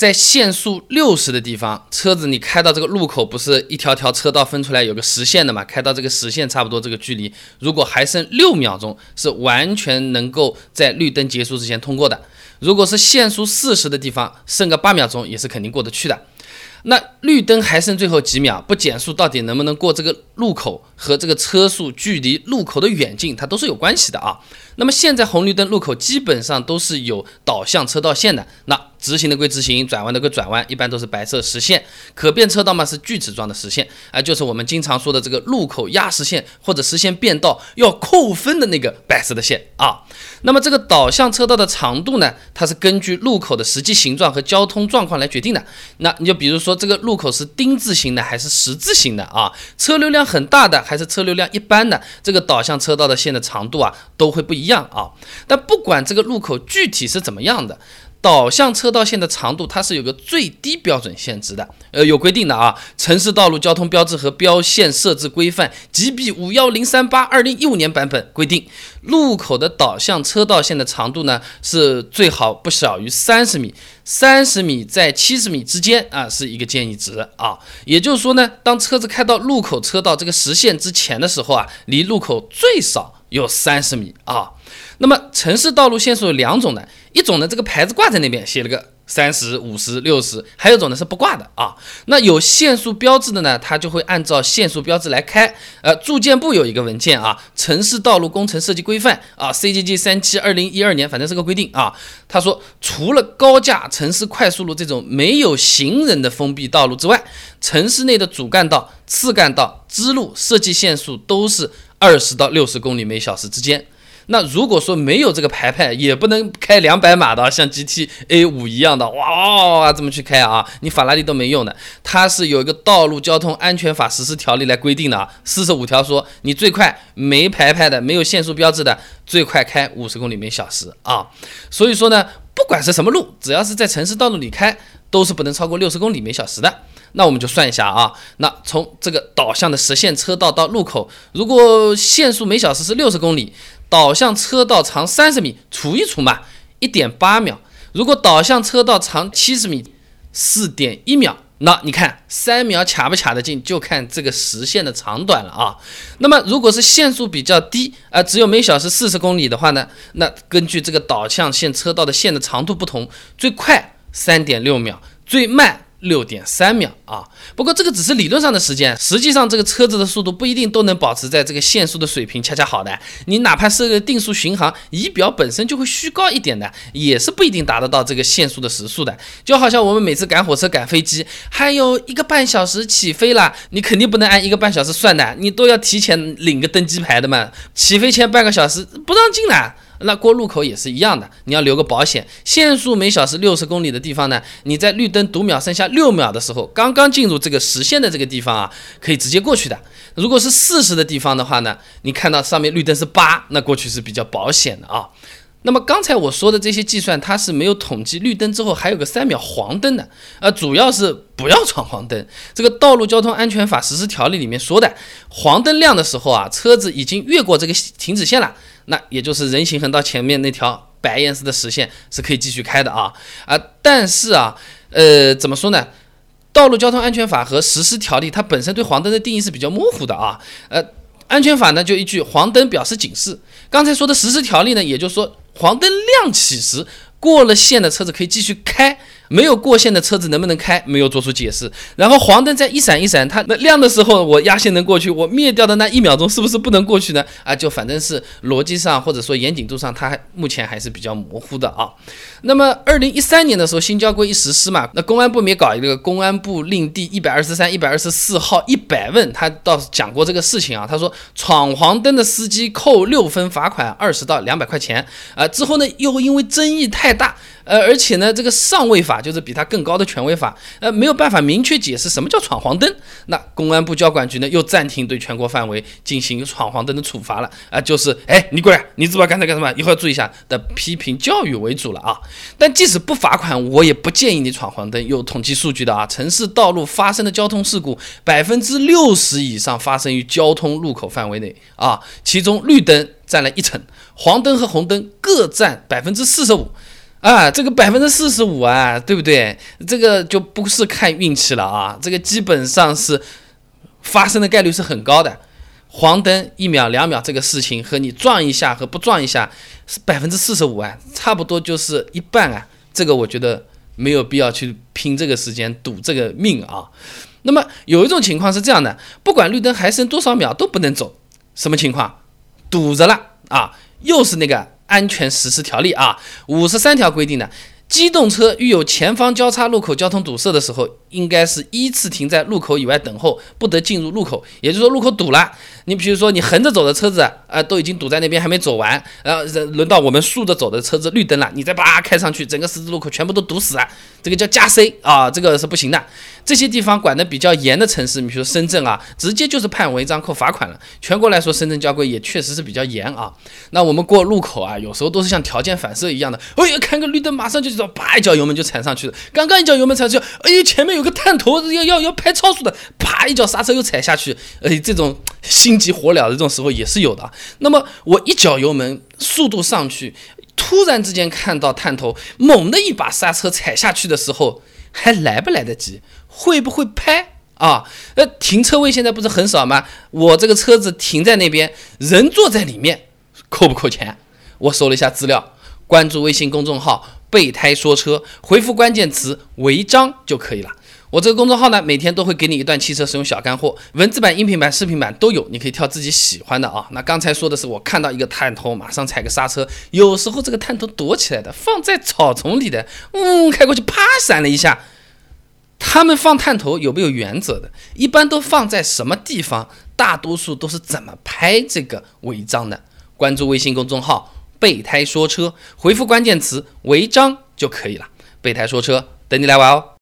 在限速六十的地方，车子你开到这个路口，不是一条条车道分出来有个实线的嘛？开到这个实线差不多这个距离，如果还剩六秒钟，是完全能够在绿灯结束之前通过的。如果是限速四十的地方，剩个八秒钟也是肯定过得去的。那绿灯还剩最后几秒，不减速到底能不能过这个路口？和这个车速、距离、路口的远近，它都是有关系的啊。那么现在红绿灯路口基本上都是有导向车道线的，那直行的归直行，转弯的归转弯，一般都是白色实线。可变车道嘛是锯齿状的实线，啊，就是我们经常说的这个路口压实线或者实线变道要扣分的那个白色的线啊。那么这个导向车道的长度呢，它是根据路口的实际形状和交通状况来决定的。那你就比如说这个路口是丁字形的还是十字形的啊？车流量很大的还是车流量一般的，这个导向车道的线的长度啊都会不一样啊。但不管这个路口具体是怎么样的。导向车道线的长度，它是有个最低标准限值的，呃，有规定的啊。城市道路交通标志和标线设置规范 GB 五幺零三八二零一五年版本规定，路口的导向车道线的长度呢是最好不小于三十米，三十米在七十米之间啊是一个建议值啊。也就是说呢，当车子开到路口车道这个实线之前的时候啊，离路口最少。有三十米啊，那么城市道路限速有两种的，一种呢这个牌子挂在那边写了个三十五十六十，还有一种呢是不挂的啊。那有限速标志的呢，它就会按照限速标志来开。呃，住建部有一个文件啊，《城市道路工程设计规范》啊，CGG 三七二零一二年，反正是个规定啊。他说，除了高架城市快速路这种没有行人的封闭道路之外，城市内的主干道、次干道、支路设计限速都是。二十到六十公里每小时之间。那如果说没有这个牌牌，也不能开两百码的，像 GT A 五一样的，哇，这么去开啊？你法拉利都没用的。它是有一个道路交通安全法实施条例来规定的啊，四十五条说你最快没牌牌的、没有限速标志的，最快开五十公里每小时啊。所以说呢，不管是什么路，只要是在城市道路里开，都是不能超过六十公里每小时的。那我们就算一下啊，那从这个导向的实线车道到路口，如果限速每小时是六十公里，导向车道长三十米，除一除嘛，一点八秒。如果导向车道长七十米，四点一秒。那你看三秒卡不卡得进，就看这个实线的长短了啊。那么如果是限速比较低啊，只有每小时四十公里的话呢，那根据这个导向线车道的线的长度不同，最快三点六秒，最慢。六点三秒啊！不过这个只是理论上的时间，实际上这个车子的速度不一定都能保持在这个限速的水平恰恰好的。你哪怕设个定速巡航，仪表本身就会虚高一点的，也是不一定达得到这个限速的时速的。就好像我们每次赶火车、赶飞机，还有一个半小时起飞了，你肯定不能按一个半小时算的，你都要提前领个登机牌的嘛。起飞前半个小时不让进了。那过路口也是一样的，你要留个保险。限速每小时六十公里的地方呢，你在绿灯读秒剩下六秒的时候，刚刚进入这个实线的这个地方啊，可以直接过去的。如果是四十的地方的话呢，你看到上面绿灯是八，那过去是比较保险的啊。那么刚才我说的这些计算，它是没有统计绿灯之后还有个三秒黄灯的，呃，主要是不要闯黄灯。这个《道路交通安全法实施条例》里面说的，黄灯亮的时候啊，车子已经越过这个停止线了。那也就是人行横道前面那条白颜色的实线是可以继续开的啊啊！但是啊，呃，怎么说呢？道路交通安全法和实施条例它本身对黄灯的定义是比较模糊的啊。呃，安全法呢就一句黄灯表示警示。刚才说的实施条例呢，也就是说黄灯亮起时，过了线的车子可以继续开。没有过线的车子能不能开？没有做出解释。然后黄灯在一闪一闪，它那亮的时候，我压线能过去；我灭掉的那一秒钟，是不是不能过去呢？啊，就反正是逻辑上或者说严谨度上，它目前还是比较模糊的啊。那么二零一三年的时候，新交规一实施嘛，那公安部也搞一个公安部令第一百二十三、一百二十四号一百问，他倒是讲过这个事情啊。他说闯黄灯的司机扣六分，罚款二十到两百块钱啊。之后呢，又因为争议太大。呃，而且呢，这个上位法就是比它更高的权威法，呃，没有办法明确解释什么叫闯黄灯。那公安部交管局呢，又暂停对全国范围进行闯黄灯的处罚了啊，就是哎，你过来，你知道刚才干什么？一会儿注意一下的批评教育为主了啊。但即使不罚款，我也不建议你闯黄灯。有统计数据的啊，城市道路发生的交通事故，百分之六十以上发生于交通路口范围内啊，其中绿灯占了一成，黄灯和红灯各占百分之四十五。啊，这个百分之四十五啊，对不对？这个就不是看运气了啊，这个基本上是发生的概率是很高的。黄灯一秒两秒这个事情和你撞一下和不撞一下是百分之四十五啊，差不多就是一半啊。这个我觉得没有必要去拼这个时间赌这个命啊。那么有一种情况是这样的，不管绿灯还剩多少秒都不能走，什么情况？堵着了啊，又是那个安全实施条例啊，五十三条规定的。机动车遇有前方交叉路口交通堵塞的时候，应该是依次停在路口以外等候，不得进入路口。也就是说，路口堵了，你比如说你横着走的车子啊，都已经堵在那边还没走完，然后轮到我们竖着走的车子绿灯了，你再叭开上去，整个十字路口全部都堵死啊，这个叫加塞啊，这个是不行的。这些地方管得比较严的城市，你比如说深圳啊，直接就是判违章扣罚款了。全国来说，深圳交规也确实是比较严啊。那我们过路口啊，有时候都是像条件反射一样的，哎呀，看个绿灯马上就走，叭一脚油门就踩上去了。刚刚一脚油门踩上去，哎呀，前面有有个探头要要要拍超速的，啪一脚刹车又踩下去，哎，这种心急火燎的这种时候也是有的。那么我一脚油门，速度上去，突然之间看到探头，猛的一把刹车踩下去的时候。还来不来得及？会不会拍啊？呃，停车位现在不是很少吗？我这个车子停在那边，人坐在里面，扣不扣钱？我搜了一下资料，关注微信公众号“备胎说车”，回复关键词“违章”就可以了。我这个公众号呢，每天都会给你一段汽车使用小干货，文字版、音频版、视频版都有，你可以挑自己喜欢的啊。那刚才说的是我看到一个探头，马上踩个刹车，有时候这个探头躲起来的，放在草丛里的，嗯，开过去啪闪了一下。他们放探头有没有原则的？一般都放在什么地方？大多数都是怎么拍这个违章的？关注微信公众号“备胎说车”，回复关键词“违章”就可以了。备胎说车，等你来玩哦。